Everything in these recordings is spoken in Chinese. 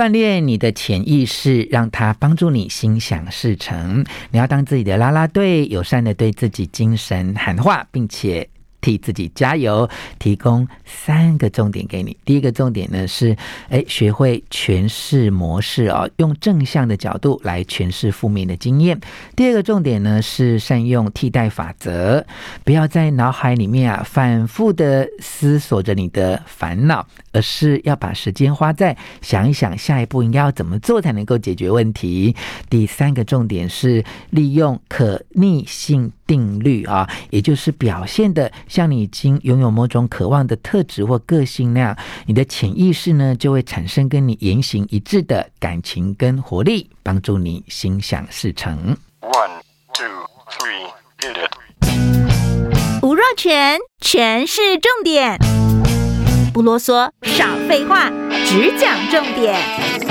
锻炼你的潜意识，让它帮助你心想事成。你要当自己的拉拉队，友善的对自己精神喊话，并且。替自己加油，提供三个重点给你。第一个重点呢是，诶，学会诠释模式哦，用正向的角度来诠释负面的经验。第二个重点呢是善用替代法则，不要在脑海里面啊反复的思索着你的烦恼，而是要把时间花在想一想下一步应该要怎么做才能够解决问题。第三个重点是利用可逆性定律啊，也就是表现的像你已经拥有某种渴望的特质或个性那样，你的潜意识呢就会产生跟你言行一致的感情跟活力，帮助你心想事成。One, two, three, hit it. 吴若全，全是重点，不啰嗦，少废话，只讲重点。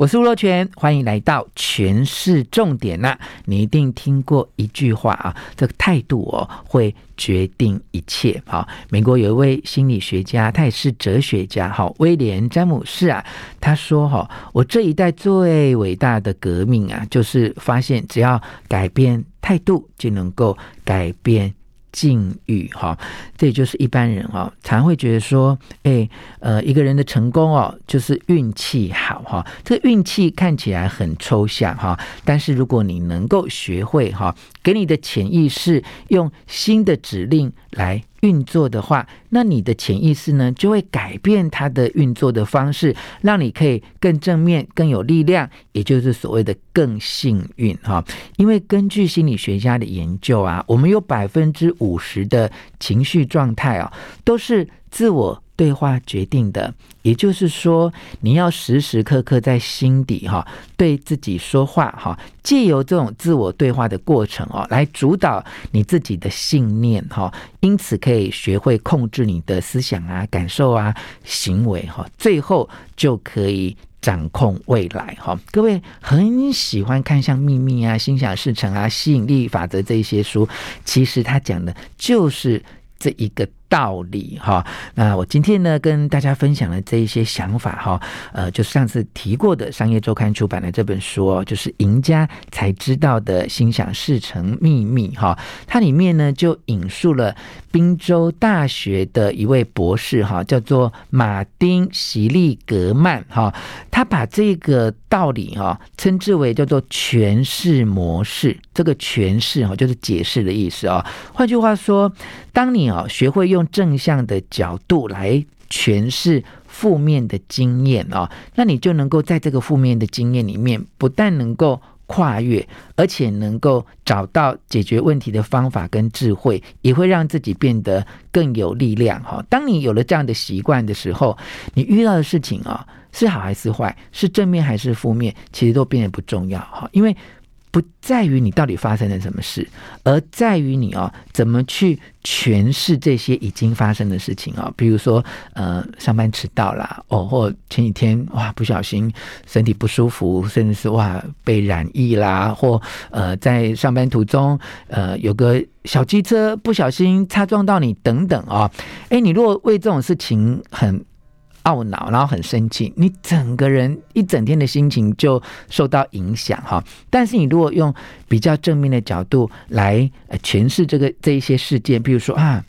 我是吴若权，欢迎来到全市重点呐、你一定听过一句话啊，这个态度哦会决定一切。好，美国有一位心理学家，他也是哲学家，好，威廉詹姆士啊，他说哈，我这一代最伟大的革命啊，就是发现只要改变态度，就能够改变。境遇哈，这也就是一般人哈，常会觉得说，哎，呃，一个人的成功哦，就是运气好哈。这个运气看起来很抽象哈，但是如果你能够学会哈，给你的潜意识用新的指令来运作的话，那你的潜意识呢，就会改变它的运作的方式，让你可以更正面、更有力量，也就是所谓的更幸运哈。因为根据心理学家的研究啊，我们有百分之五十的情绪状态啊，都是自我对话决定的，也就是说，你要时时刻刻在心底哈对自己说话哈，借由这种自我对话的过程哦，来主导你自己的信念哈，因此可以学会控制你的思想啊、感受啊、行为哈，最后就可以掌控未来哈。各位很喜欢看像《秘密》啊、《心想事成》啊、《吸引力法则》这一些书，其实他讲的就是这一个。道理哈，那我今天呢跟大家分享的这一些想法哈，呃，就上次提过的商业周刊出版的这本书哦，就是赢家才知道的心想事成秘密哈，它里面呢就引述了宾州大学的一位博士哈，叫做马丁席利格曼哈，他把这个道理哈称之为叫做诠释模式，这个诠释哈就是解释的意思啊，换句话说，当你啊学会用用正向的角度来诠释负面的经验啊，那你就能够在这个负面的经验里面，不但能够跨越，而且能够找到解决问题的方法跟智慧，也会让自己变得更有力量哈。当你有了这样的习惯的时候，你遇到的事情啊，是好还是坏，是正面还是负面，其实都变得不重要哈，因为。不在于你到底发生了什么事，而在于你哦，怎么去诠释这些已经发生的事情啊？比如说，呃，上班迟到啦，哦，或前几天哇不小心身体不舒服，甚至是哇被染疫啦，或呃在上班途中呃有个小机车不小心擦撞到你等等啊，诶，你如果为这种事情很。懊恼，然后很生气，你整个人一整天的心情就受到影响哈。但是你如果用比较正面的角度来诠释这个这一些事件，比如说啊，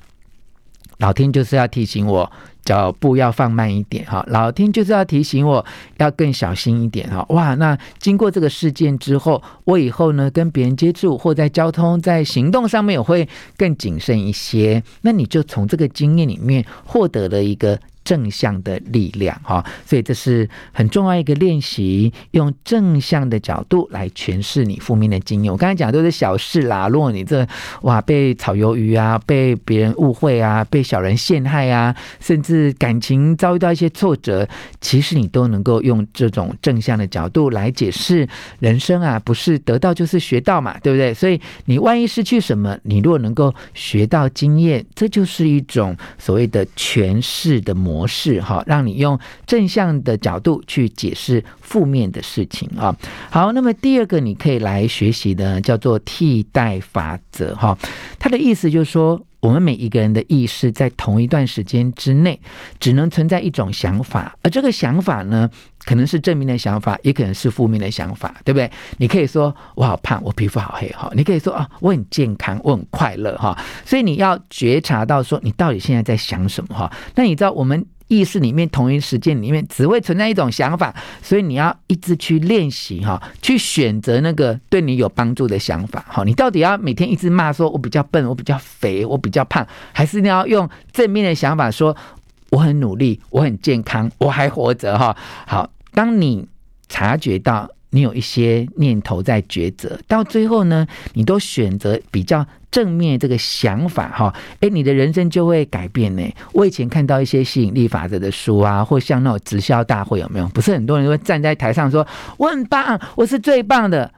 老天就是要提醒我脚步要放慢一点哈，老天就是要提醒我要更小心一点哈。哇，那经过这个事件之后，我以后呢跟别人接触或在交通在行动上面我会更谨慎一些。那你就从这个经验里面获得了一个。正向的力量哈，所以这是很重要一个练习，用正向的角度来诠释你负面的经验。我刚才讲的都是小事啦，如果你这哇被炒鱿鱼啊，被别人误会啊，被小人陷害啊，甚至感情遭遇到一些挫折，其实你都能够用这种正向的角度来解释人生啊，不是得到就是学到嘛，对不对？所以你万一失去什么，你如果能够学到经验，这就是一种所谓的诠释的模。模式哈，让你用正向的角度去解释负面的事情啊。好，那么第二个你可以来学习的叫做替代法则哈。它的意思就是说，我们每一个人的意识在同一段时间之内，只能存在一种想法，而这个想法呢，可能是正面的想法，也可能是负面的想法，对不对？你可以说我好胖，我皮肤好黑哈，你可以说啊，我很健康，我很快乐哈。所以你要觉察到说，你到底现在在想什么哈？那你知道我们。意识里面同一时间里面只会存在一种想法，所以你要一直去练习哈，去选择那个对你有帮助的想法。好，你到底要每天一直骂说“我比较笨，我比较肥，我比较胖”，还是你要用正面的想法说“我很努力，我很健康，我还活着”哈？好，当你察觉到你有一些念头在抉择，到最后呢，你都选择比较。正面这个想法哈，诶，你的人生就会改变呢。我以前看到一些吸引力法则的书啊，或像那种直销大会有没有？不是很多人会站在台上说我很棒，我是最棒的。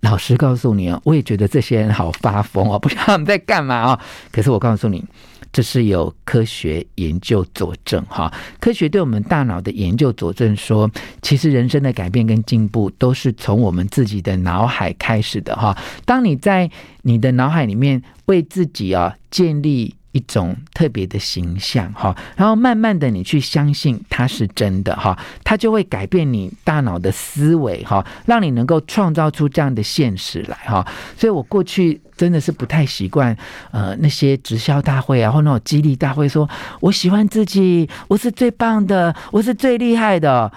老实告诉你哦，我也觉得这些人好发疯哦，不知道他们在干嘛哦。可是我告诉你。这是有科学研究佐证哈，科学对我们大脑的研究佐证说，其实人生的改变跟进步都是从我们自己的脑海开始的哈。当你在你的脑海里面为自己啊建立。一种特别的形象哈，然后慢慢的你去相信它是真的哈，它就会改变你大脑的思维哈，让你能够创造出这样的现实来哈。所以我过去真的是不太习惯呃那些直销大会啊，或那种激励大会，说我喜欢自己，我是最棒的，我是最厉害的。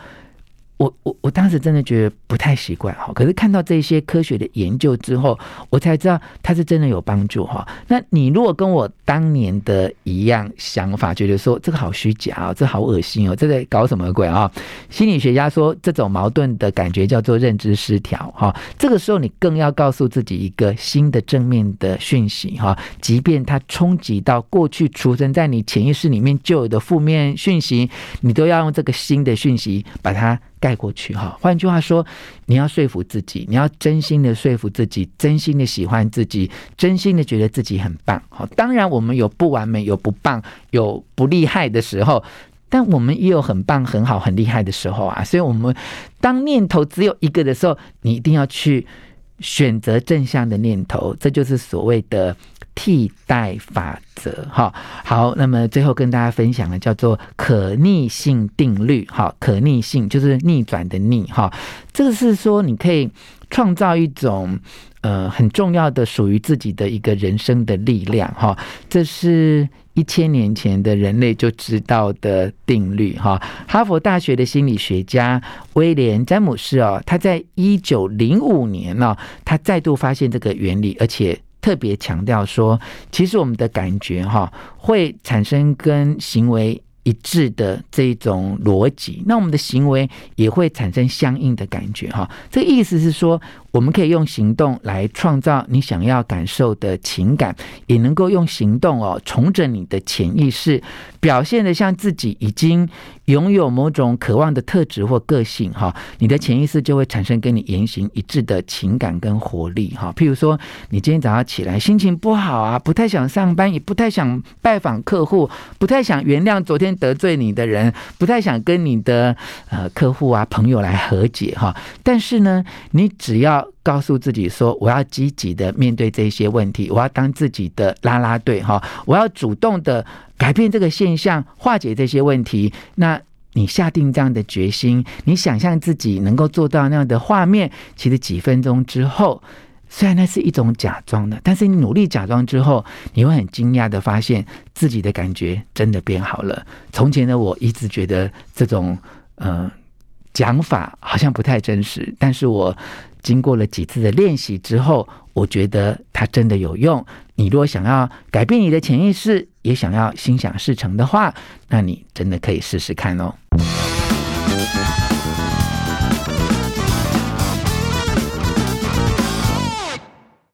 我我我当时真的觉得不太习惯哈，可是看到这些科学的研究之后，我才知道它是真的有帮助哈。那你如果跟我当年的一样想法，觉得说这个好虚假啊，这好恶心哦，这在搞什么鬼啊？心理学家说这种矛盾的感觉叫做认知失调哈。这个时候你更要告诉自己一个新的正面的讯息哈，即便它冲击到过去储存在你潜意识里面旧有的负面讯息，你都要用这个新的讯息把它。盖过去哈，换句话说，你要说服自己，你要真心的说服自己，真心的喜欢自己，真心的觉得自己很棒。好，当然我们有不完美，有不棒，有不厉害的时候，但我们也有很棒、很好、很厉害的时候啊。所以，我们当念头只有一个的时候，你一定要去选择正向的念头，这就是所谓的。替代法则，哈，好，那么最后跟大家分享的叫做可逆性定律，哈，可逆性就是逆转的逆，哈，这个是说你可以创造一种呃很重要的属于自己的一个人生的力量，哈，这是一千年前的人类就知道的定律，哈，哈佛大学的心理学家威廉詹姆斯哦，他在一九零五年呢，他再度发现这个原理，而且。特别强调说，其实我们的感觉哈，会产生跟行为一致的这种逻辑，那我们的行为也会产生相应的感觉哈。这意思是说，我们可以用行动来创造你想要感受的情感，也能够用行动哦，重整你的潜意识，表现的像自己已经拥有某种渴望的特质或个性哈，你的潜意识就会产生跟你言行一致的情感跟活力哈。譬如说，你今天早上起来心情不好啊，不太想上班，也不太想拜访客户，不太想原谅昨天得罪你的人，不太想跟你的呃客户啊朋友来和解哈。但是呢，你只要告诉自己说，我要积极的面对这些问题，我要当自己的啦啦队哈，我要主动的改变这个现象，化解这些问题。那你下定这样的决心，你想象自己能够做到那样的画面，其实几分钟之后，虽然那是一种假装的，但是你努力假装之后，你会很惊讶的发现自己的感觉真的变好了。从前的我一直觉得这种呃讲法好像不太真实，但是我。经过了几次的练习之后，我觉得它真的有用。你如果想要改变你的潜意识，也想要心想事成的话，那你真的可以试试看哦。